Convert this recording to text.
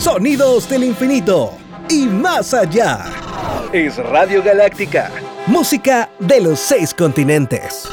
Sonidos del infinito y más allá. Es Radio Galáctica, música de los seis continentes.